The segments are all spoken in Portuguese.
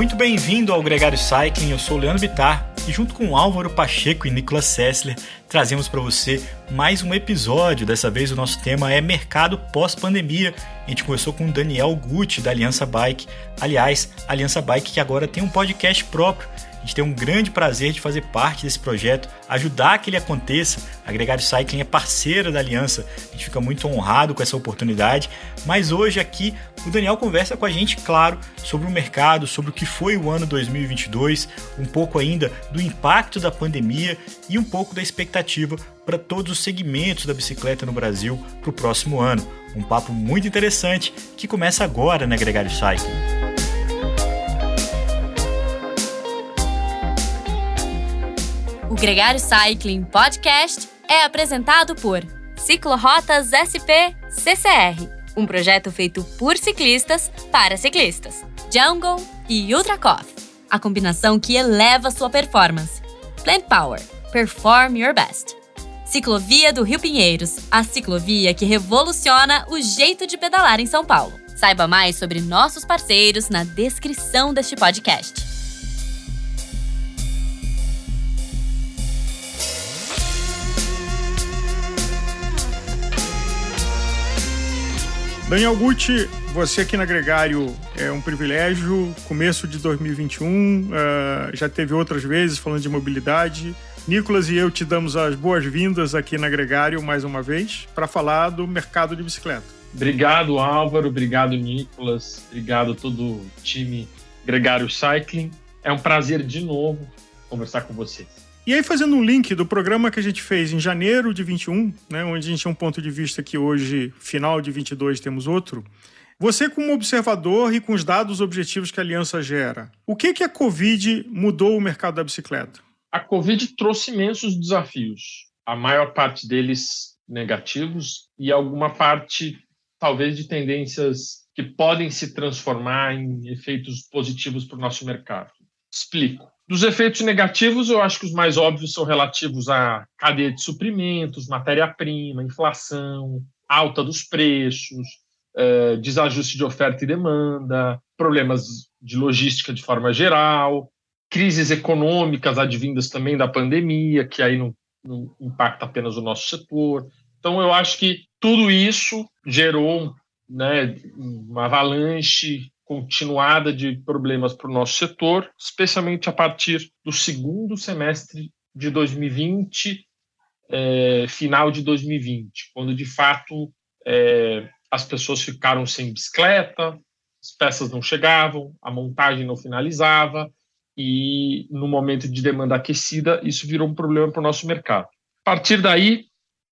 muito bem-vindo ao Gregário Cycling. Eu sou o Leandro Bitar e junto com Álvaro Pacheco e Nicolas Sessler trazemos para você mais um episódio. Dessa vez o nosso tema é mercado pós-pandemia. A gente conversou com o Daniel Gucci da Aliança Bike. Aliás, Aliança Bike que agora tem um podcast próprio a gente tem um grande prazer de fazer parte desse projeto, ajudar que ele aconteça. A Gregário Cycling é parceira da Aliança, a gente fica muito honrado com essa oportunidade. Mas hoje aqui o Daniel conversa com a gente, claro, sobre o mercado, sobre o que foi o ano 2022, um pouco ainda do impacto da pandemia e um pouco da expectativa para todos os segmentos da bicicleta no Brasil para o próximo ano. Um papo muito interessante que começa agora na Gregário Cycling. O Gregário Cycling Podcast é apresentado por Ciclorotas SP CCR, um projeto feito por ciclistas para ciclistas. Jungle e Ultra Coffee, a combinação que eleva sua performance. Plant Power, perform your best. Ciclovia do Rio Pinheiros, a ciclovia que revoluciona o jeito de pedalar em São Paulo. Saiba mais sobre nossos parceiros na descrição deste podcast. Daniel Gucci, você aqui na Gregário é um privilégio. Começo de 2021, uh, eh, já teve outras vezes falando de mobilidade. Nicolas e eu te damos as boas-vindas aqui na Gregário mais uma vez para falar do mercado de bicicleta. Obrigado, Álvaro. Obrigado, Nicolas. Obrigado a todo o time Gregário Cycling. É um prazer de novo conversar com vocês. E aí, fazendo um link do programa que a gente fez em janeiro de 21, né, onde a gente tinha um ponto de vista que hoje, final de 22, temos outro. Você, como observador e com os dados objetivos que a aliança gera, o que, que a Covid mudou o mercado da bicicleta? A Covid trouxe imensos desafios, a maior parte deles negativos e alguma parte, talvez, de tendências que podem se transformar em efeitos positivos para o nosso mercado. Explico. Dos efeitos negativos, eu acho que os mais óbvios são relativos à cadeia de suprimentos, matéria-prima, inflação, alta dos preços, eh, desajuste de oferta e demanda, problemas de logística de forma geral, crises econômicas advindas também da pandemia, que aí não, não impacta apenas o nosso setor. Então, eu acho que tudo isso gerou né, uma avalanche continuada de problemas para o nosso setor, especialmente a partir do segundo semestre de 2020, é, final de 2020, quando de fato é, as pessoas ficaram sem bicicleta, as peças não chegavam, a montagem não finalizava, e no momento de demanda aquecida, isso virou um problema para o nosso mercado. A partir daí,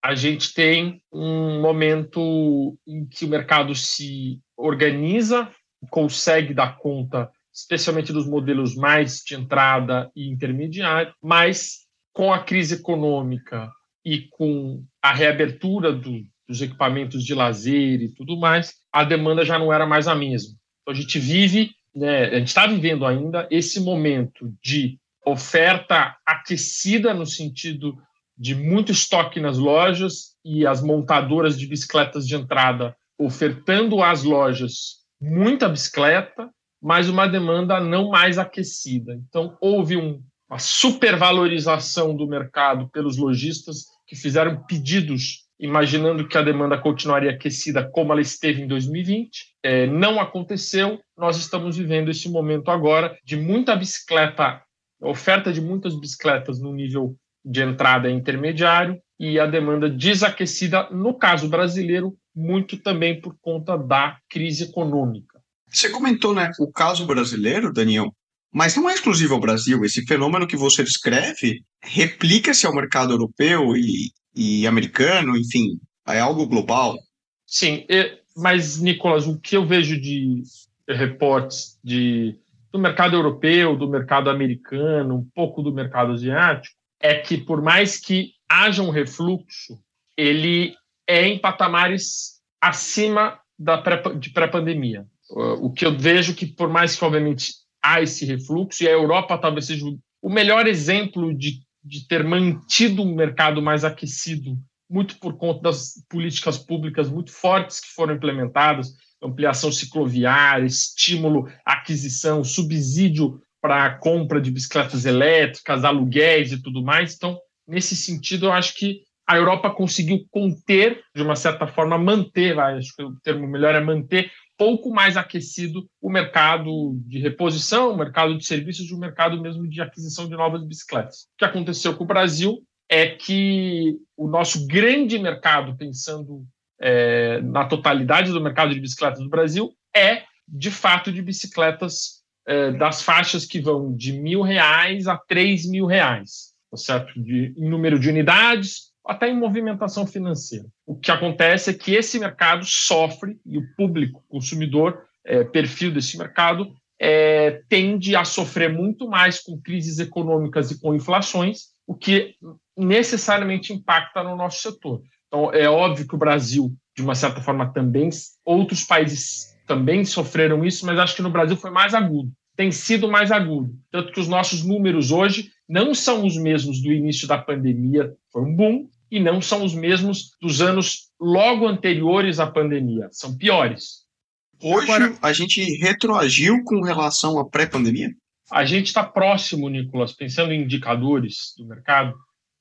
a gente tem um momento em que o mercado se organiza consegue dar conta, especialmente dos modelos mais de entrada e intermediário, mas com a crise econômica e com a reabertura do, dos equipamentos de lazer e tudo mais, a demanda já não era mais a mesma. Então a gente vive, né, a gente está vivendo ainda esse momento de oferta aquecida no sentido de muito estoque nas lojas e as montadoras de bicicletas de entrada ofertando às lojas muita bicicleta, mas uma demanda não mais aquecida. Então, houve um, uma supervalorização do mercado pelos lojistas que fizeram pedidos imaginando que a demanda continuaria aquecida como ela esteve em 2020. É, não aconteceu. Nós estamos vivendo esse momento agora de muita bicicleta, oferta de muitas bicicletas no nível de entrada intermediário e a demanda desaquecida, no caso brasileiro, muito também por conta da crise econômica. Você comentou, né, o caso brasileiro, Daniel, mas não é exclusivo ao Brasil. Esse fenômeno que você descreve replica-se ao mercado europeu e, e americano, enfim, é algo global. Sim, mas, Nicolas, o que eu vejo de reportes de, do mercado europeu, do mercado americano, um pouco do mercado asiático, é que por mais que haja um refluxo, ele é em patamares acima da pré, de pré-pandemia. O que eu vejo que, por mais que, obviamente, há esse refluxo, e a Europa talvez seja o melhor exemplo de, de ter mantido um mercado mais aquecido, muito por conta das políticas públicas muito fortes que foram implementadas, ampliação cicloviária, estímulo aquisição, subsídio para a compra de bicicletas elétricas, aluguéis e tudo mais. Então, nesse sentido, eu acho que a Europa conseguiu conter, de uma certa forma, manter, acho que o termo melhor é manter, pouco mais aquecido o mercado de reposição, o mercado de serviços e o mercado mesmo de aquisição de novas bicicletas. O que aconteceu com o Brasil é que o nosso grande mercado, pensando é, na totalidade do mercado de bicicletas do Brasil, é, de fato, de bicicletas é, das faixas que vão de mil reais a três mil reais, tá certo? De, em número de unidades, até em movimentação financeira. O que acontece é que esse mercado sofre, e o público, consumidor, é, perfil desse mercado, é, tende a sofrer muito mais com crises econômicas e com inflações, o que necessariamente impacta no nosso setor. Então, é óbvio que o Brasil, de uma certa forma, também, outros países também sofreram isso, mas acho que no Brasil foi mais agudo, tem sido mais agudo. Tanto que os nossos números hoje não são os mesmos do início da pandemia, foi um boom, e não são os mesmos dos anos logo anteriores à pandemia, são piores. Hoje Agora, a gente retroagiu com relação à pré-pandemia? A gente está próximo, Nicolas, pensando em indicadores do mercado,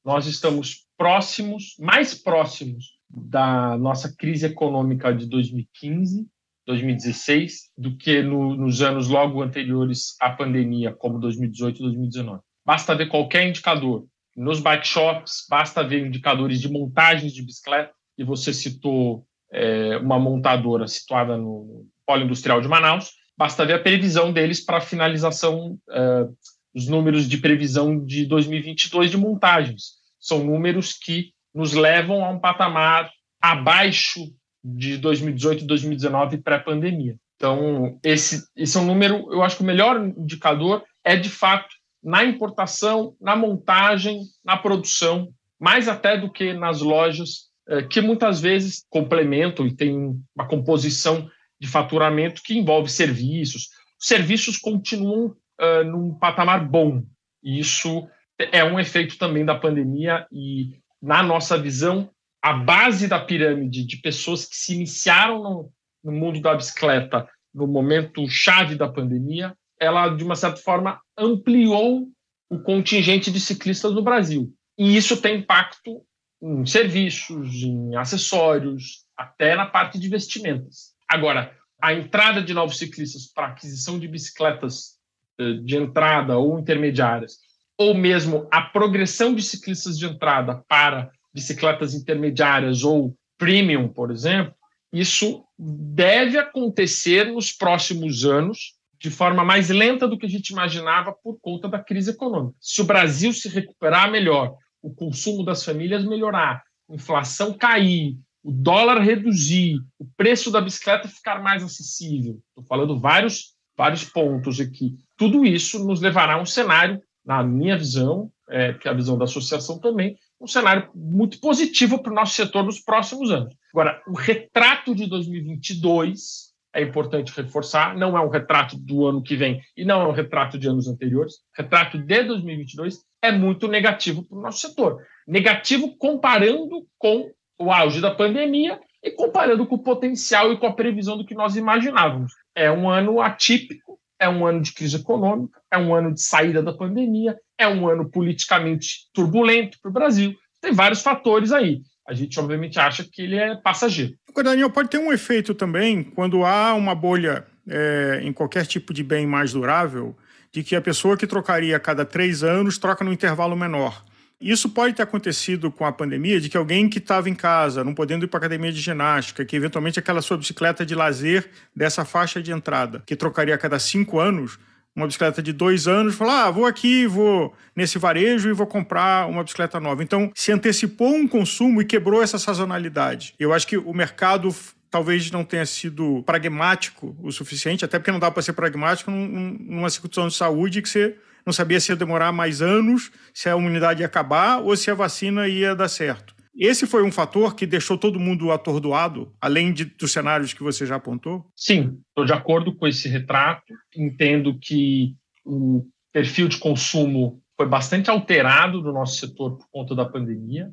nós estamos próximos, mais próximos da nossa crise econômica de 2015, 2016, do que no, nos anos logo anteriores à pandemia, como 2018 e 2019. Basta ver qualquer indicador. Nos bike shops, basta ver indicadores de montagens de bicicleta, e você citou é, uma montadora situada no Polo Industrial de Manaus, basta ver a previsão deles para finalização, uh, os números de previsão de 2022 de montagens. São números que nos levam a um patamar abaixo de 2018 e 2019 pré-pandemia. Então, esse, esse é um número, eu acho que o melhor indicador é, de fato, na importação, na montagem, na produção, mais até do que nas lojas, eh, que muitas vezes complementam e têm uma composição de faturamento que envolve serviços. Os serviços continuam uh, num patamar bom. E isso é um efeito também da pandemia e, na nossa visão, a base da pirâmide de pessoas que se iniciaram no, no mundo da bicicleta no momento chave da pandemia, ela, de uma certa forma, ampliou o contingente de ciclistas no Brasil. E isso tem impacto em serviços, em acessórios, até na parte de vestimentas. Agora, a entrada de novos ciclistas para aquisição de bicicletas eh, de entrada ou intermediárias, ou mesmo a progressão de ciclistas de entrada para bicicletas intermediárias ou premium, por exemplo, isso deve acontecer nos próximos anos de forma mais lenta do que a gente imaginava por conta da crise econômica. Se o Brasil se recuperar melhor, o consumo das famílias melhorar, a inflação cair, o dólar reduzir, o preço da bicicleta ficar mais acessível. Estou falando vários, vários pontos aqui. Tudo isso nos levará a um cenário, na minha visão, é, que é a visão da associação também, um cenário muito positivo para o nosso setor nos próximos anos. Agora, o retrato de 2022 é importante reforçar, não é um retrato do ano que vem e não é um retrato de anos anteriores. Retrato de 2022 é muito negativo para o nosso setor. Negativo comparando com o auge da pandemia e comparando com o potencial e com a previsão do que nós imaginávamos. É um ano atípico, é um ano de crise econômica, é um ano de saída da pandemia, é um ano politicamente turbulento para o Brasil. Tem vários fatores aí. A gente, obviamente, acha que ele é passageiro. O Daniel, pode ter um efeito também quando há uma bolha é, em qualquer tipo de bem mais durável, de que a pessoa que trocaria a cada três anos troca no intervalo menor. Isso pode ter acontecido com a pandemia, de que alguém que estava em casa, não podendo ir para academia de ginástica, que eventualmente aquela sua bicicleta de lazer dessa faixa de entrada, que trocaria a cada cinco anos, uma bicicleta de dois anos, falar, ah, vou aqui, vou nesse varejo e vou comprar uma bicicleta nova. Então, se antecipou um consumo e quebrou essa sazonalidade. Eu acho que o mercado talvez não tenha sido pragmático o suficiente, até porque não dá para ser pragmático numa situação de saúde que você não sabia se ia demorar mais anos, se a imunidade ia acabar ou se a vacina ia dar certo. Esse foi um fator que deixou todo mundo atordoado, além de, dos cenários que você já apontou? Sim, estou de acordo com esse retrato. Entendo que o perfil de consumo foi bastante alterado no nosso setor por conta da pandemia,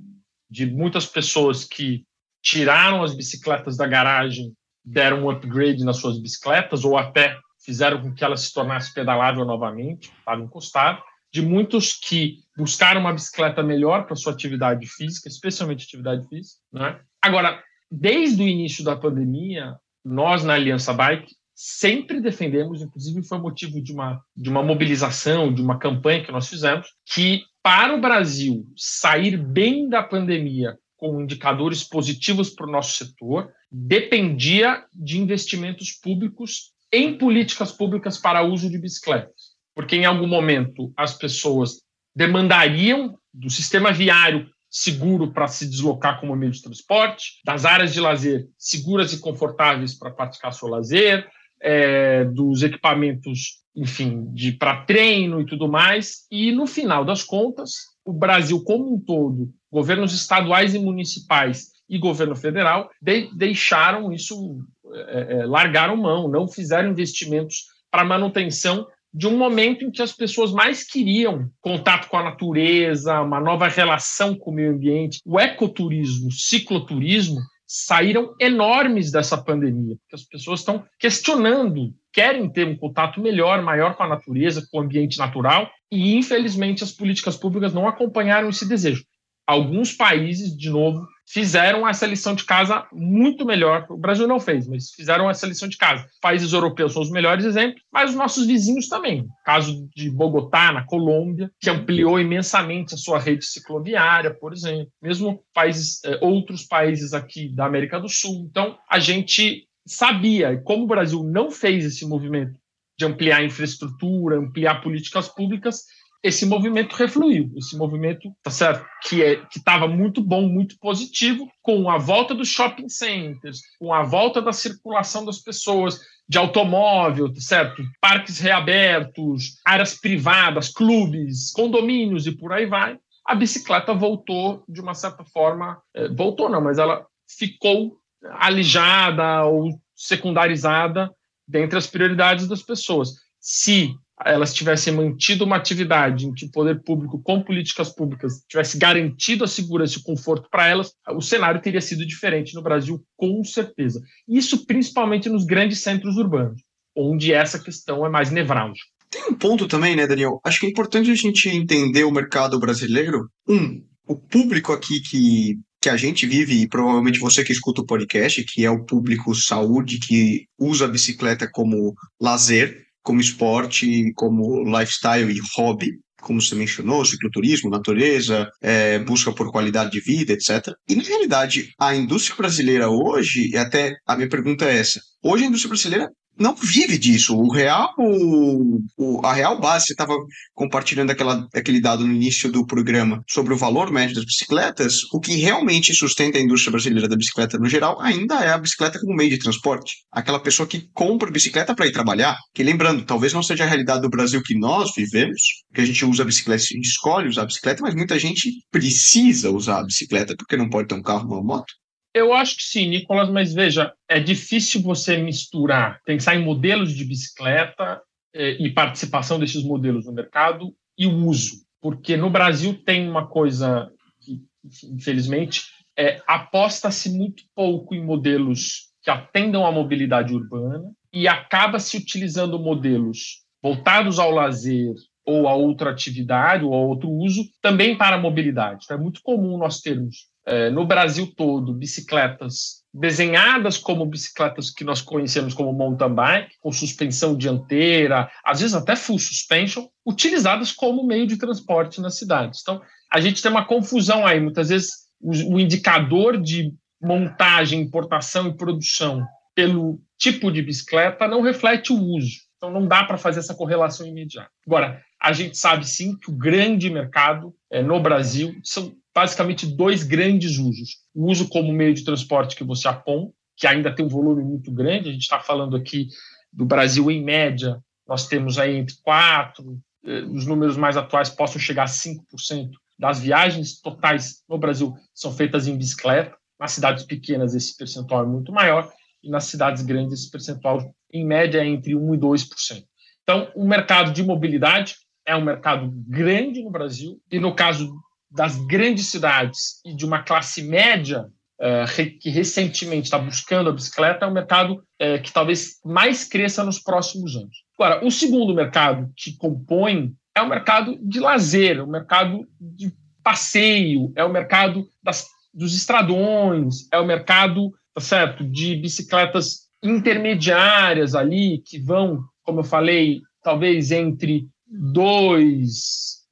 de muitas pessoas que tiraram as bicicletas da garagem deram um upgrade nas suas bicicletas ou até fizeram com que ela se tornasse pedalável novamente, estava encostado, de muitos que buscaram uma bicicleta melhor para sua atividade física, especialmente atividade física. Né? Agora, desde o início da pandemia, nós na Aliança Bike sempre defendemos, inclusive foi motivo de uma, de uma mobilização, de uma campanha que nós fizemos, que para o Brasil sair bem da pandemia com indicadores positivos para o nosso setor, dependia de investimentos públicos em políticas públicas para uso de bicicletas. Porque em algum momento as pessoas demandariam do sistema viário seguro para se deslocar como meio de transporte, das áreas de lazer seguras e confortáveis para praticar seu lazer, é, dos equipamentos, enfim, de para treino e tudo mais. E no final das contas, o Brasil como um todo, governos estaduais e municipais e governo federal de, deixaram isso, é, é, largaram mão, não fizeram investimentos para manutenção de um momento em que as pessoas mais queriam contato com a natureza, uma nova relação com o meio ambiente. O ecoturismo, o cicloturismo, saíram enormes dessa pandemia, porque as pessoas estão questionando, querem ter um contato melhor, maior com a natureza, com o ambiente natural, e infelizmente as políticas públicas não acompanharam esse desejo. Alguns países, de novo, fizeram essa lição de casa muito melhor. O Brasil não fez, mas fizeram essa lição de casa. Países europeus são os melhores exemplos, mas os nossos vizinhos também. caso de Bogotá, na Colômbia, que ampliou imensamente a sua rede cicloviária, por exemplo. Mesmo países, eh, outros países aqui da América do Sul. Então, a gente sabia, e como o Brasil não fez esse movimento de ampliar a infraestrutura, ampliar políticas públicas, esse movimento refluiu, esse movimento, tá certo, que é estava muito bom, muito positivo, com a volta dos shopping centers, com a volta da circulação das pessoas de automóvel, tá certo, parques reabertos, áreas privadas, clubes, condomínios e por aí vai. A bicicleta voltou de uma certa forma, é, voltou não, mas ela ficou alijada ou secundarizada dentre as prioridades das pessoas. Se elas tivessem mantido uma atividade em que o poder público, com políticas públicas, tivesse garantido a segurança e o conforto para elas, o cenário teria sido diferente no Brasil, com certeza. Isso principalmente nos grandes centros urbanos, onde essa questão é mais nevrálgica. Tem um ponto também, né, Daniel? Acho que é importante a gente entender o mercado brasileiro. Um, o público aqui que que a gente vive, e provavelmente você que escuta o podcast, que é o público saúde, que usa a bicicleta como lazer, como esporte, como lifestyle e hobby, como você mencionou, cicloturismo, natureza, é, busca por qualidade de vida, etc. E, na realidade, a indústria brasileira hoje, e até a minha pergunta é essa, hoje a indústria brasileira não vive disso. O real, o, a real base, você estava compartilhando aquela, aquele dado no início do programa sobre o valor médio das bicicletas, o que realmente sustenta a indústria brasileira da bicicleta no geral ainda é a bicicleta como meio de transporte. Aquela pessoa que compra bicicleta para ir trabalhar, que lembrando, talvez não seja a realidade do Brasil que nós vivemos, que a gente usa a bicicleta, a gente escolhe usar a bicicleta, mas muita gente precisa usar a bicicleta porque não pode ter um carro ou uma moto. Eu acho que sim, Nicolas, mas veja, é difícil você misturar, pensar em modelos de bicicleta eh, e participação desses modelos no mercado e o uso, porque no Brasil tem uma coisa que, infelizmente, é, aposta-se muito pouco em modelos que atendam à mobilidade urbana e acaba se utilizando modelos voltados ao lazer ou a outra atividade ou a outro uso também para a mobilidade. Então, é muito comum nós termos é, no Brasil todo bicicletas desenhadas como bicicletas que nós conhecemos como mountain bike, com suspensão dianteira, às vezes até full suspension, utilizadas como meio de transporte nas cidades. Então, a gente tem uma confusão aí. Muitas vezes, o, o indicador de montagem, importação e produção pelo tipo de bicicleta não reflete o uso. Então, não dá para fazer essa correlação imediata. Agora, a gente sabe sim que o grande mercado é, no Brasil são basicamente dois grandes usos. O uso como meio de transporte que você aponta, que ainda tem um volume muito grande, a gente está falando aqui do Brasil, em média, nós temos aí entre 4, eh, os números mais atuais possam chegar a 5% das viagens totais no Brasil são feitas em bicicleta. Nas cidades pequenas, esse percentual é muito maior, e nas cidades grandes, esse percentual, em média, é entre 1% e 2%. Então, o mercado de mobilidade é um mercado grande no Brasil, e no caso das grandes cidades e de uma classe média uh, que recentemente está buscando a bicicleta é um mercado uh, que talvez mais cresça nos próximos anos. Agora, o segundo mercado que compõe é o mercado de lazer, o mercado de passeio, é o mercado das, dos estradões, é o mercado, tá certo, de bicicletas intermediárias ali que vão, como eu falei, talvez entre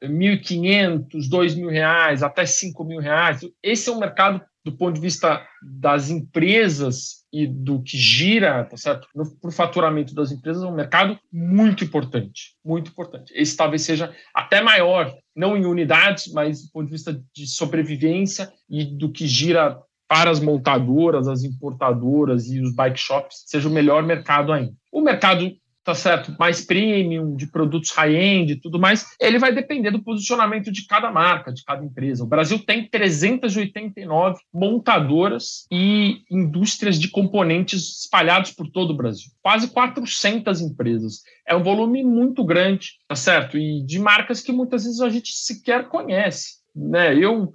2.500, 2.000 reais até 5.000 reais. Esse é um mercado do ponto de vista das empresas e do que gira, tá certo? No, pro faturamento das empresas, é um mercado muito importante, muito importante. Esse talvez seja até maior, não em unidades, mas do ponto de vista de sobrevivência e do que gira para as montadoras, as importadoras e os bike shops, seja o melhor mercado ainda. O mercado tá certo, mais premium, de produtos high-end e tudo mais, ele vai depender do posicionamento de cada marca, de cada empresa. O Brasil tem 389 montadoras e indústrias de componentes espalhados por todo o Brasil. Quase 400 empresas. É um volume muito grande, tá certo? E de marcas que muitas vezes a gente sequer conhece. Né? Eu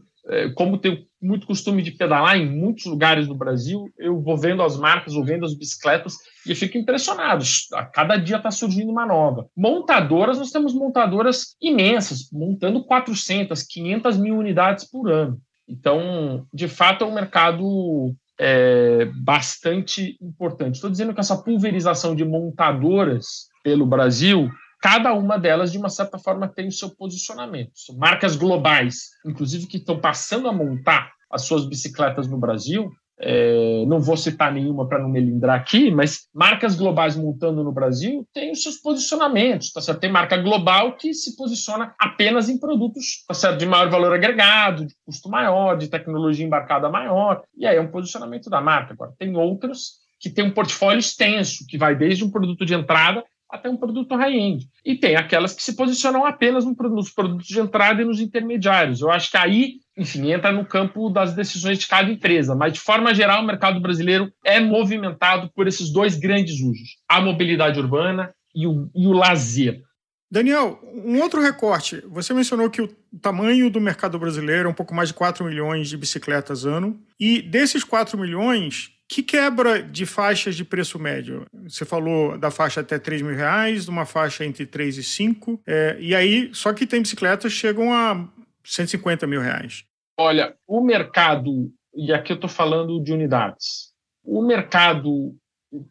como tenho muito costume de pedalar em muitos lugares do Brasil, eu vou vendo as marcas, vou vendo as bicicletas e fico impressionado. A cada dia está surgindo uma nova. Montadoras, nós temos montadoras imensas, montando 400, 500 mil unidades por ano. Então, de fato, é um mercado é, bastante importante. Estou dizendo que essa pulverização de montadoras pelo Brasil cada uma delas, de uma certa forma, tem o seu posicionamento. São marcas globais, inclusive que estão passando a montar as suas bicicletas no Brasil. É, não vou citar nenhuma para não melindrar aqui, mas marcas globais montando no Brasil têm os seus posicionamentos. Tá certo? Tem marca global que se posiciona apenas em produtos tá certo? de maior valor agregado, de custo maior, de tecnologia embarcada maior, e aí é um posicionamento da marca. Agora, tem outras que têm um portfólio extenso, que vai desde um produto de entrada até um produto high-end. E tem aquelas que se posicionam apenas nos produtos de entrada e nos intermediários. Eu acho que aí, enfim, entra no campo das decisões de cada empresa. Mas, de forma geral, o mercado brasileiro é movimentado por esses dois grandes usos: a mobilidade urbana e o, e o lazer. Daniel, um outro recorte. Você mencionou que o tamanho do mercado brasileiro é um pouco mais de 4 milhões de bicicletas ano. E desses 4 milhões, que quebra de faixas de preço médio? Você falou da faixa até 3 mil reais, de uma faixa entre 3 e 5, é, e aí, só que tem bicicletas chegam a 150 mil reais. Olha, o mercado, e aqui eu estou falando de unidades, o mercado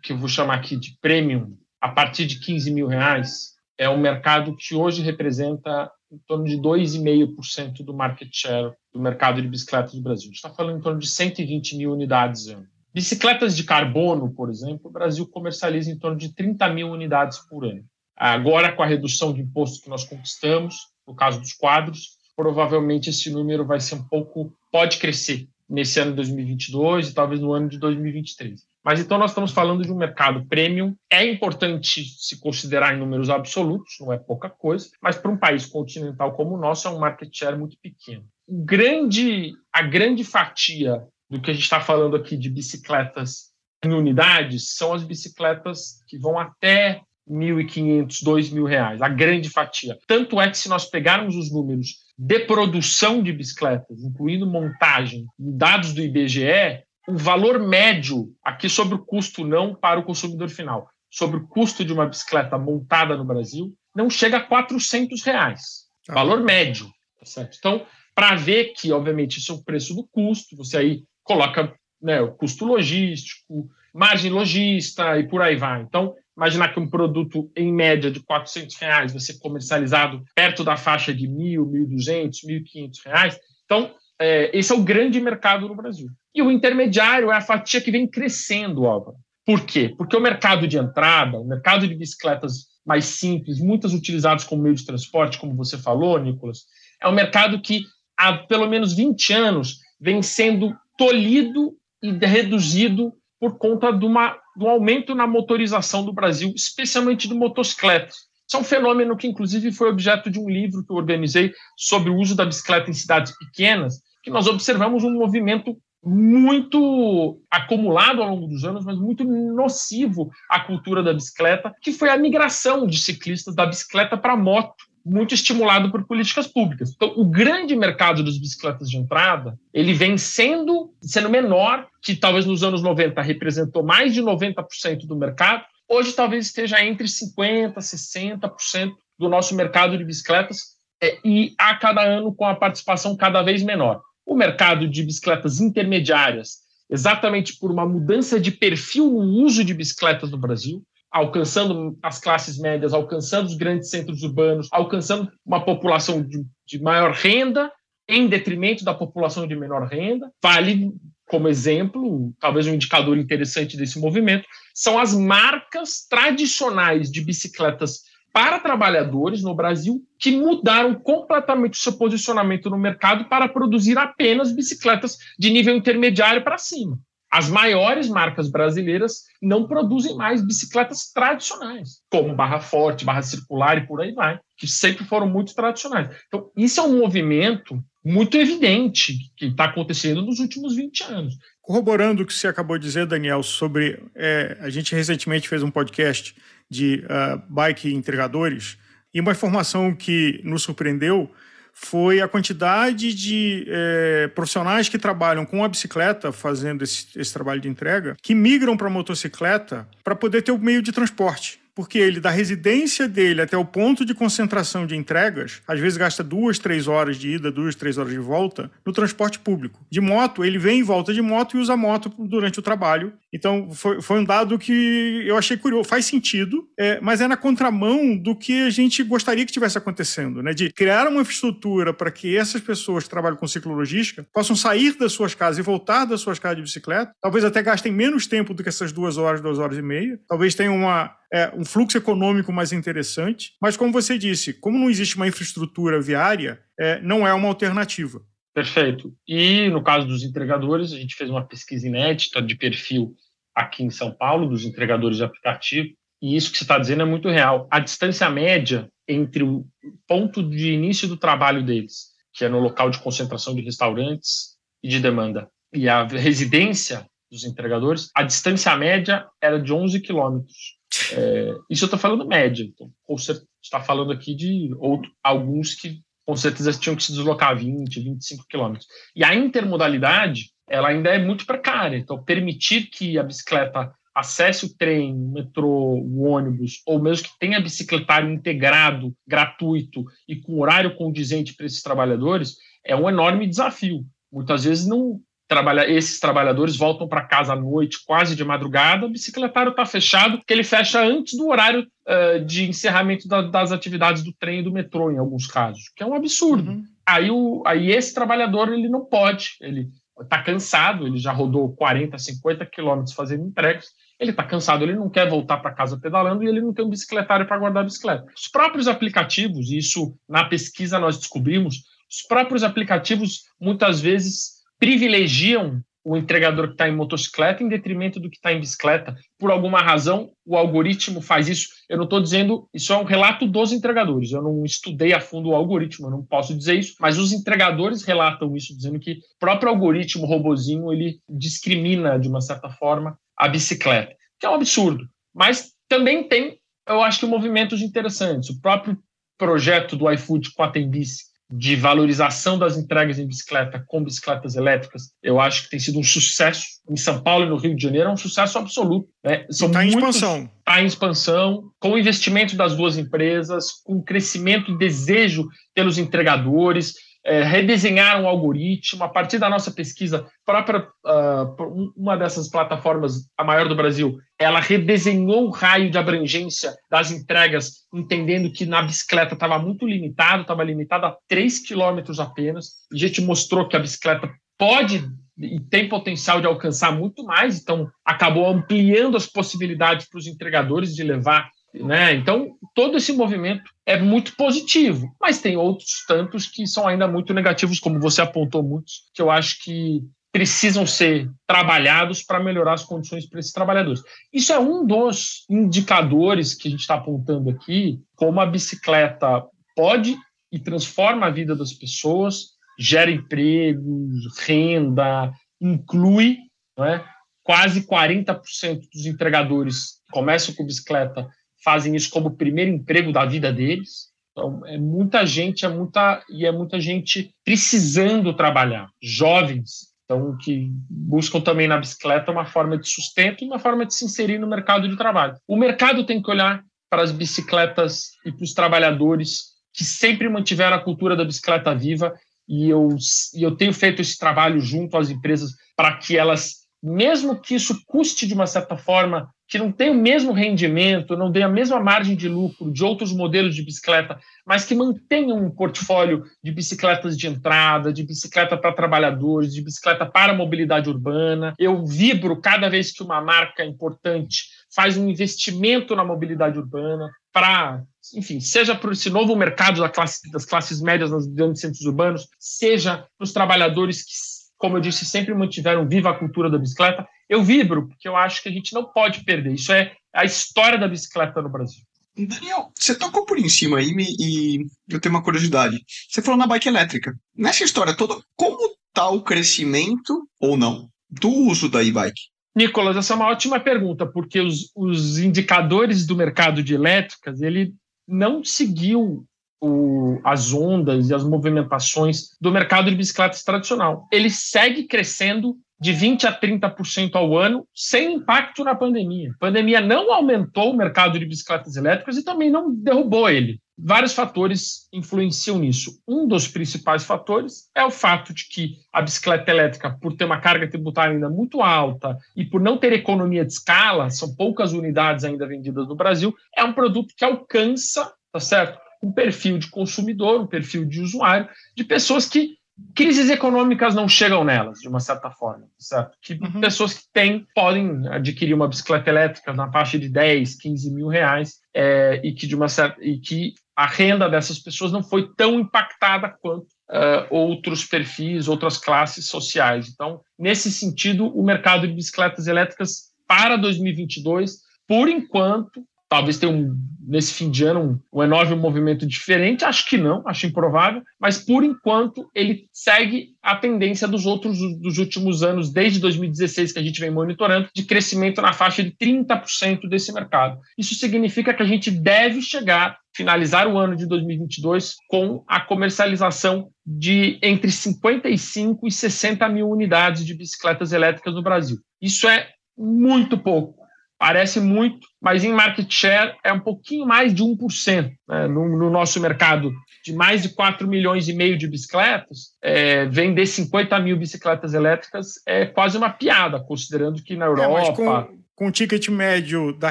que eu vou chamar aqui de premium, a partir de 15 mil reais, é um mercado que hoje representa em torno de 2,5% do market share do mercado de bicicletas do Brasil. A gente está falando em torno de 120 mil unidades ano. Bicicletas de carbono, por exemplo, o Brasil comercializa em torno de 30 mil unidades por ano. Agora, com a redução de imposto que nós conquistamos, no caso dos quadros, provavelmente esse número vai ser um pouco, pode crescer nesse ano de 2022 e talvez no ano de 2023. Mas então nós estamos falando de um mercado premium. É importante se considerar em números absolutos, não é pouca coisa, mas para um país continental como o nosso é um market share muito pequeno. Grande, a grande fatia do que a gente está falando aqui de bicicletas em unidades são as bicicletas que vão até 1.500, 2.000 reais, a grande fatia. Tanto é que se nós pegarmos os números de produção de bicicletas, incluindo montagem, dados do IBGE, o valor médio, aqui sobre o custo não para o consumidor final, sobre o custo de uma bicicleta montada no Brasil, não chega a 400 reais. Tá. Valor médio. Tá certo? Então, para ver que, obviamente, isso é o preço do custo, você aí coloca né, o custo logístico, margem logista e por aí vai. Então, imaginar que um produto em média de 400 reais vai ser comercializado perto da faixa de mil, 1.200, 1.500 reais. Então, é, esse é o grande mercado no Brasil. E o intermediário é a fatia que vem crescendo, Álvaro. Por quê? Porque o mercado de entrada, o mercado de bicicletas mais simples, muitas utilizadas como meio de transporte, como você falou, Nicolas, é um mercado que há pelo menos 20 anos vem sendo tolhido e reduzido por conta de, uma, um aumento na motorização do Brasil, especialmente de motocicletas. Isso é um fenômeno que, inclusive, foi objeto de um livro que eu organizei sobre o uso da bicicleta em cidades pequenas, que nós observamos um movimento muito acumulado ao longo dos anos, mas muito nocivo à cultura da bicicleta, que foi a migração de ciclistas da bicicleta para a moto muito estimulado por políticas públicas. Então, o grande mercado das bicicletas de entrada, ele vem sendo, sendo menor, que talvez nos anos 90 representou mais de 90% do mercado, hoje talvez esteja entre 50% e 60% do nosso mercado de bicicletas, é, e a cada ano com a participação cada vez menor. O mercado de bicicletas intermediárias, exatamente por uma mudança de perfil no uso de bicicletas no Brasil, alcançando as classes médias, alcançando os grandes centros urbanos, alcançando uma população de, de maior renda, em detrimento da população de menor renda. Vale como exemplo, talvez um indicador interessante desse movimento, são as marcas tradicionais de bicicletas para trabalhadores no Brasil que mudaram completamente o seu posicionamento no mercado para produzir apenas bicicletas de nível intermediário para cima. As maiores marcas brasileiras não produzem mais bicicletas tradicionais, como barra forte, barra circular e por aí vai, que sempre foram muito tradicionais. Então, isso é um movimento muito evidente que está acontecendo nos últimos 20 anos. Corroborando o que você acabou de dizer, Daniel, sobre. É, a gente recentemente fez um podcast de uh, bike entregadores, e uma informação que nos surpreendeu foi a quantidade de é, profissionais que trabalham com a bicicleta, fazendo esse, esse trabalho de entrega, que migram para a motocicleta para poder ter o meio de transporte porque ele, da residência dele até o ponto de concentração de entregas, às vezes gasta duas, três horas de ida, duas, três horas de volta no transporte público. De moto, ele vem e volta de moto e usa moto durante o trabalho. Então, foi, foi um dado que eu achei curioso. Faz sentido, é, mas é na contramão do que a gente gostaria que tivesse acontecendo, né? De criar uma infraestrutura para que essas pessoas que trabalham com ciclologística possam sair das suas casas e voltar das suas casas de bicicleta. Talvez até gastem menos tempo do que essas duas horas, duas horas e meia. Talvez tenham uma é, um fluxo econômico mais interessante. Mas, como você disse, como não existe uma infraestrutura viária, é, não é uma alternativa. Perfeito. E no caso dos entregadores, a gente fez uma pesquisa inédita de perfil aqui em São Paulo, dos entregadores de aplicativo, e isso que você está dizendo é muito real. A distância média entre o ponto de início do trabalho deles, que é no local de concentração de restaurantes e de demanda, e a residência dos entregadores, a distância média era de 11 quilômetros. É, isso eu estou falando média. Então, você está falando aqui de outro, alguns que com certeza tinham que se deslocar 20, 25 quilômetros. E a intermodalidade, ela ainda é muito precária. Então, permitir que a bicicleta acesse o trem, o metrô, o ônibus, ou mesmo que tenha bicicletário integrado, gratuito e com horário condizente para esses trabalhadores, é um enorme desafio. Muitas vezes não, trabalha, esses trabalhadores voltam para casa à noite, quase de madrugada, o bicicletário está fechado, porque ele fecha antes do horário uh, de encerramento da, das atividades do trem e do metrô, em alguns casos, que é um absurdo. Uhum. Aí, o, aí esse trabalhador ele não pode, ele está cansado, ele já rodou 40, 50 quilômetros fazendo entregas, ele está cansado, ele não quer voltar para casa pedalando e ele não tem um bicicletário para guardar a bicicleta. Os próprios aplicativos, isso na pesquisa nós descobrimos, os próprios aplicativos muitas vezes privilegiam o entregador que está em motocicleta em detrimento do que está em bicicleta. Por alguma razão, o algoritmo faz isso. Eu não estou dizendo, isso é um relato dos entregadores. Eu não estudei a fundo o algoritmo, eu não posso dizer isso, mas os entregadores relatam isso, dizendo que o próprio algoritmo robozinho ele discrimina, de uma certa forma, a bicicleta, que é um absurdo. Mas também tem, eu acho que movimentos interessantes. O próprio projeto do iFood com a Tembice, de valorização das entregas em bicicleta com bicicletas elétricas, eu acho que tem sido um sucesso. Em São Paulo e no Rio de Janeiro é um sucesso absoluto. Né? Está em expansão. Está em expansão, com o investimento das duas empresas, com o crescimento e desejo pelos entregadores, é, redesenhar um algoritmo a partir da nossa pesquisa própria uh, uma dessas plataformas a maior do Brasil ela redesenhou o raio de abrangência das entregas entendendo que na bicicleta estava muito limitado estava limitado a 3 quilômetros apenas a gente mostrou que a bicicleta pode e tem potencial de alcançar muito mais então acabou ampliando as possibilidades para os entregadores de levar né? Então, todo esse movimento é muito positivo, mas tem outros tantos que são ainda muito negativos, como você apontou muitos, que eu acho que precisam ser trabalhados para melhorar as condições para esses trabalhadores. Isso é um dos indicadores que a gente está apontando aqui, como a bicicleta pode e transforma a vida das pessoas, gera empregos, renda, inclui né, quase 40% dos entregadores começam com bicicleta fazem isso como primeiro emprego da vida deles. Então, é muita gente, é muita e é muita gente precisando trabalhar, jovens, então que buscam também na bicicleta uma forma de sustento e uma forma de se inserir no mercado de trabalho. O mercado tem que olhar para as bicicletas e para os trabalhadores que sempre mantiveram a cultura da bicicleta viva e eu, e eu tenho feito esse trabalho junto às empresas para que elas, mesmo que isso custe de uma certa forma que não tem o mesmo rendimento, não tem a mesma margem de lucro de outros modelos de bicicleta, mas que mantenham um portfólio de bicicletas de entrada, de bicicleta para trabalhadores, de bicicleta para mobilidade urbana. Eu vibro cada vez que uma marca importante faz um investimento na mobilidade urbana para, enfim, seja para esse novo mercado da classe, das classes médias nos grandes centros urbanos, seja para os trabalhadores que como eu disse, sempre mantiveram viva a cultura da bicicleta. Eu vibro, porque eu acho que a gente não pode perder. Isso é a história da bicicleta no Brasil. Daniel, você tocou por em cima aí e eu tenho uma curiosidade. Você falou na bike elétrica. Nessa história toda, como está o crescimento, ou não, do uso da e-bike? Nicolas, essa é uma ótima pergunta, porque os, os indicadores do mercado de elétricas, ele não seguiu o, as ondas e as movimentações do mercado de bicicletas tradicional. Ele segue crescendo de 20% a 30% ao ano, sem impacto na pandemia. A pandemia não aumentou o mercado de bicicletas elétricas e também não derrubou ele. Vários fatores influenciam nisso. Um dos principais fatores é o fato de que a bicicleta elétrica, por ter uma carga tributária ainda muito alta e por não ter economia de escala, são poucas unidades ainda vendidas no Brasil, é um produto que alcança, tá certo? um perfil de consumidor, um perfil de usuário, de pessoas que crises econômicas não chegam nelas, de uma certa forma, certo? Que uhum. pessoas que têm podem adquirir uma bicicleta elétrica na faixa de 10, 15 mil reais é, e que de uma certa e que a renda dessas pessoas não foi tão impactada quanto uh, outros perfis, outras classes sociais. Então, nesse sentido, o mercado de bicicletas elétricas para 2022, por enquanto, talvez tenha um, nesse fim de ano um, um, enorme movimento diferente, acho que não, acho improvável, mas por enquanto ele segue a tendência dos outros dos últimos anos, desde 2016 que a gente vem monitorando, de crescimento na faixa de 30% desse mercado. Isso significa que a gente deve chegar finalizar o ano de 2022 com a comercialização de entre 55 e 60 mil unidades de bicicletas elétricas no Brasil. Isso é muito pouco Parece muito, mas em market share é um pouquinho mais de 1%. Né? No, no nosso mercado de mais de 4 milhões e meio de bicicletas, é, vender 50 mil bicicletas elétricas é quase uma piada, considerando que na Europa. É, com, o ticket médio da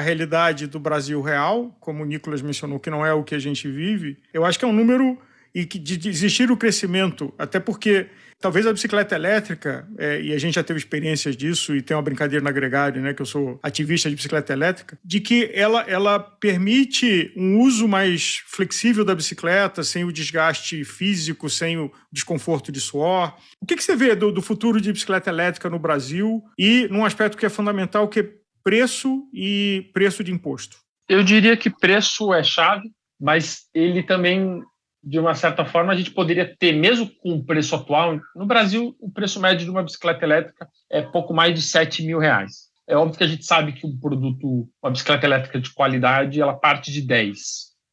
realidade do Brasil real, como o Nicolas mencionou, que não é o que a gente vive, eu acho que é um número e que de existir o crescimento, até porque talvez a bicicleta elétrica, é, e a gente já teve experiências disso, e tem uma brincadeira na Gregário, né, que eu sou ativista de bicicleta elétrica, de que ela, ela permite um uso mais flexível da bicicleta, sem o desgaste físico, sem o desconforto de suor. O que, que você vê do, do futuro de bicicleta elétrica no Brasil e num aspecto que é fundamental, que é preço e preço de imposto? Eu diria que preço é chave, mas ele também de uma certa forma, a gente poderia ter, mesmo com o preço atual, no Brasil, o preço médio de uma bicicleta elétrica é pouco mais de 7 mil reais. É óbvio que a gente sabe que um produto, uma bicicleta elétrica de qualidade, ela parte de 10.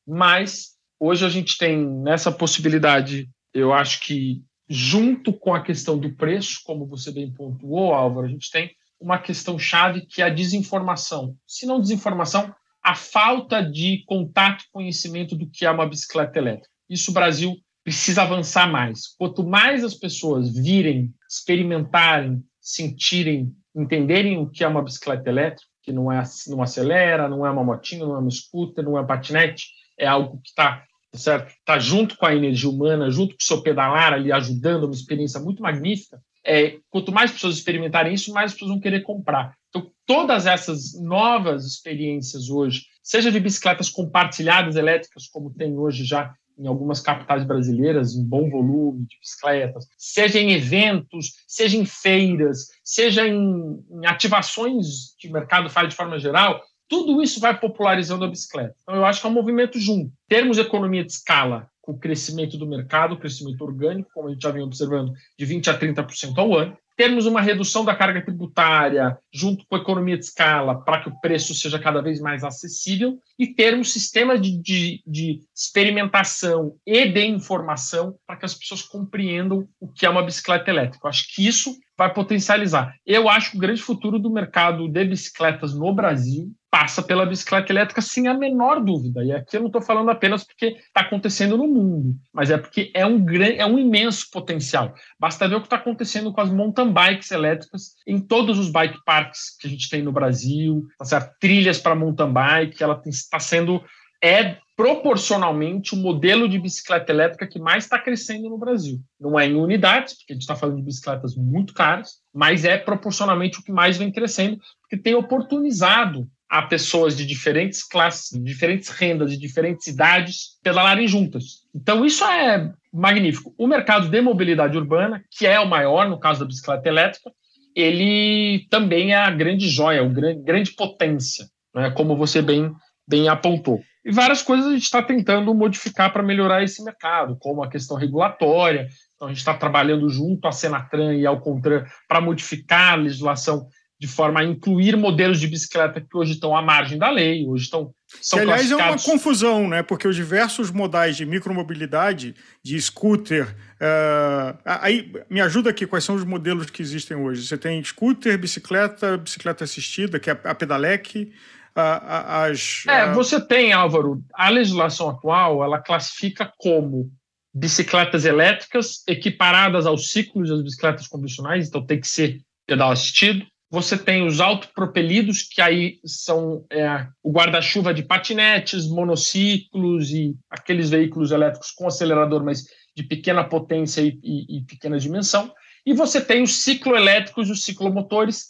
Mas hoje a gente tem nessa possibilidade, eu acho que junto com a questão do preço, como você bem pontuou, Álvaro, a gente tem uma questão chave que é a desinformação. Se não desinformação, a falta de contato conhecimento do que é uma bicicleta elétrica. Isso o Brasil precisa avançar mais. Quanto mais as pessoas virem, experimentarem, sentirem, entenderem o que é uma bicicleta elétrica, que não é não acelera, não é uma motinha, não é uma scooter, não é um patinete, é algo que está certo, está junto com a energia humana, junto com o seu pedalar ali ajudando, uma experiência muito magnífica. É, quanto mais pessoas experimentarem isso, mais pessoas vão querer comprar. Então, todas essas novas experiências hoje, seja de bicicletas compartilhadas elétricas, como tem hoje já em algumas capitais brasileiras, um bom volume de bicicletas, seja em eventos, seja em feiras, seja em, em ativações que o mercado faz de forma geral, tudo isso vai popularizando a bicicleta. Então, eu acho que é um movimento junto. Termos economia de escala com o crescimento do mercado, crescimento orgânico, como a gente já vem observando, de 20% a 30% ao ano, termos uma redução da carga tributária junto com a economia de escala para que o preço seja cada vez mais acessível e termos sistemas de, de, de experimentação e de informação para que as pessoas compreendam o que é uma bicicleta elétrica. Eu acho que isso vai potencializar. Eu acho que o grande futuro do mercado de bicicletas no Brasil passa pela bicicleta elétrica sem a menor dúvida. E aqui eu não estou falando apenas porque está acontecendo no mundo, mas é porque é um, grande, é um imenso potencial. Basta ver o que está acontecendo com as mountain bikes elétricas em todos os bike parks que a gente tem no Brasil, tá certo? trilhas para mountain bike, ela está sendo é proporcionalmente o modelo de bicicleta elétrica que mais está crescendo no Brasil. Não é em unidades, porque a gente está falando de bicicletas muito caras, mas é proporcionalmente o que mais vem crescendo, porque tem oportunizado a pessoas de diferentes classes, de diferentes rendas, de diferentes idades pedalarem juntas. Então, isso é magnífico. O mercado de mobilidade urbana, que é o maior no caso da bicicleta elétrica, ele também é a grande joia, grande, grande potência, né, como você bem, bem apontou. E várias coisas a gente está tentando modificar para melhorar esse mercado, como a questão regulatória. Então, a gente está trabalhando junto à Senatran e ao Contran para modificar a legislação de forma a incluir modelos de bicicleta que hoje estão à margem da lei, hoje estão são que, aliás, é uma confusão, né? Porque os diversos modais de micromobilidade, de scooter. Uh, aí, me ajuda aqui, quais são os modelos que existem hoje? Você tem scooter, bicicleta, bicicleta assistida, que é a pedalec. As, é, você tem, Álvaro, a legislação atual ela classifica como bicicletas elétricas equiparadas aos ciclos das bicicletas convencionais, então tem que ser pedal assistido você tem os autopropelidos, que aí são é, o guarda-chuva de patinetes, monociclos e aqueles veículos elétricos com acelerador, mas de pequena potência e, e, e pequena dimensão. E você tem os cicloelétricos os ciclomotores,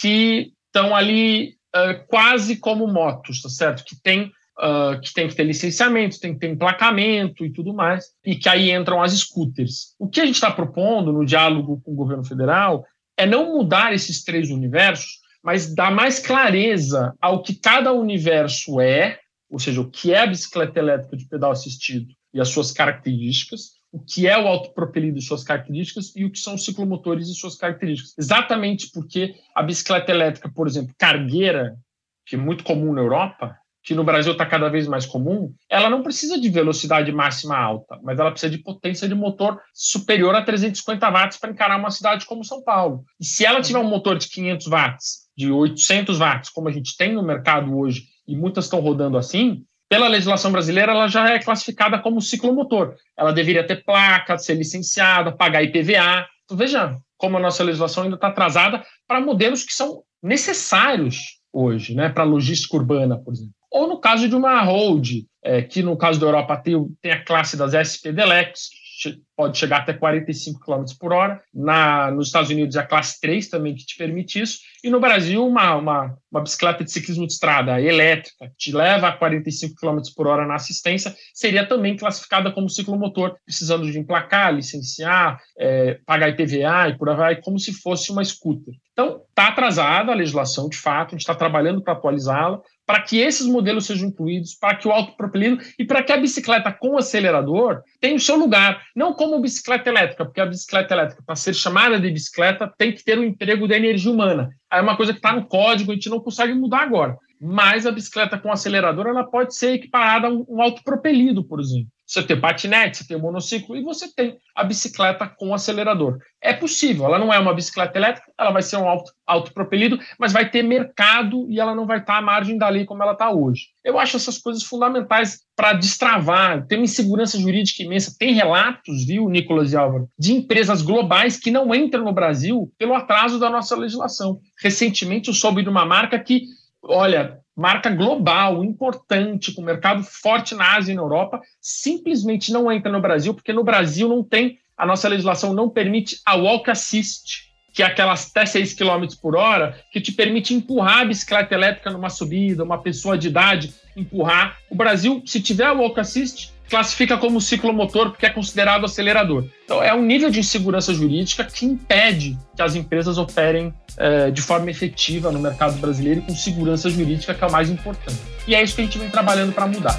que estão ali uh, quase como motos, tá certo? Que tem, uh, que tem que ter licenciamento, tem que ter emplacamento e tudo mais, e que aí entram as scooters. O que a gente está propondo no diálogo com o governo federal é não mudar esses três universos, mas dar mais clareza ao que cada universo é, ou seja, o que é a bicicleta elétrica de pedal assistido e as suas características, o que é o autopropelido e suas características e o que são os ciclomotores e suas características. Exatamente porque a bicicleta elétrica, por exemplo, cargueira, que é muito comum na Europa, que no Brasil está cada vez mais comum, ela não precisa de velocidade máxima alta, mas ela precisa de potência de motor superior a 350 watts para encarar uma cidade como São Paulo. E se ela tiver um motor de 500 watts, de 800 watts, como a gente tem no mercado hoje, e muitas estão rodando assim, pela legislação brasileira, ela já é classificada como ciclomotor. Ela deveria ter placa, ser licenciada, pagar IPVA. Então, veja como a nossa legislação ainda está atrasada para modelos que são necessários hoje, né, para logística urbana, por exemplo ou no caso de uma hold, é, que no caso da Europa tem, tem a classe das SP Delex, pode chegar até 45 km por hora. Na, nos Estados Unidos, a classe 3 também que te permite isso. E no Brasil, uma, uma, uma bicicleta de ciclismo de estrada elétrica, que te leva a 45 km por hora na assistência, seria também classificada como ciclomotor, precisando de emplacar, licenciar, é, pagar IPVA e por aí vai, como se fosse uma scooter. Então, está atrasada a legislação, de fato, a gente está trabalhando para atualizá-la, para que esses modelos sejam incluídos, para que o autopropelido e para que a bicicleta com acelerador tenha o seu lugar, não como bicicleta elétrica, porque a bicicleta elétrica, para ser chamada de bicicleta, tem que ter o um emprego da energia humana. É uma coisa que está no código, a gente não consegue mudar agora. Mas a bicicleta com acelerador, ela pode ser equiparada a um autopropelido, por exemplo. Você tem patinete, você tem monociclo e você tem a bicicleta com acelerador. É possível, ela não é uma bicicleta elétrica, ela vai ser um auto, autopropelido, mas vai ter mercado e ela não vai estar à margem dali como ela está hoje. Eu acho essas coisas fundamentais para destravar. Tem uma insegurança jurídica imensa. Tem relatos, viu, Nicolas e Álvaro, de empresas globais que não entram no Brasil pelo atraso da nossa legislação. Recentemente eu soube de uma marca que, olha, marca global, importante, com mercado forte na Ásia e na Europa, simplesmente não entra no Brasil, porque no Brasil não tem, a nossa legislação não permite a walk assist, que é aquelas até 6 km por hora, que te permite empurrar a bicicleta elétrica numa subida, uma pessoa de idade empurrar. O Brasil, se tiver a walk assist, classifica como ciclomotor porque é considerado acelerador. Então, é um nível de insegurança jurídica que impede que as empresas operem é, de forma efetiva no mercado brasileiro e com segurança jurídica, que é o mais importante. E é isso que a gente vem trabalhando para mudar.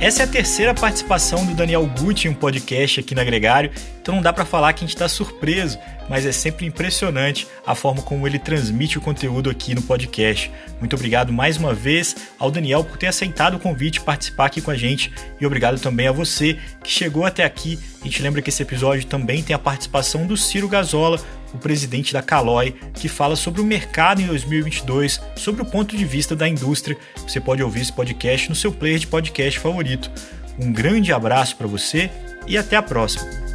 Essa é a terceira participação do Daniel Gucci em um podcast aqui na Gregário, então não dá para falar que a gente está surpreso, mas é sempre impressionante a forma como ele transmite o conteúdo aqui no podcast. Muito obrigado mais uma vez ao Daniel por ter aceitado o convite participar aqui com a gente e obrigado também a você que chegou até aqui. A gente lembra que esse episódio também tem a participação do Ciro Gazola, o presidente da Caloi, que fala sobre o mercado em 2022, sobre o ponto de vista da indústria. Você pode ouvir esse podcast no seu player de podcast favorito. Um grande abraço para você e até a próxima.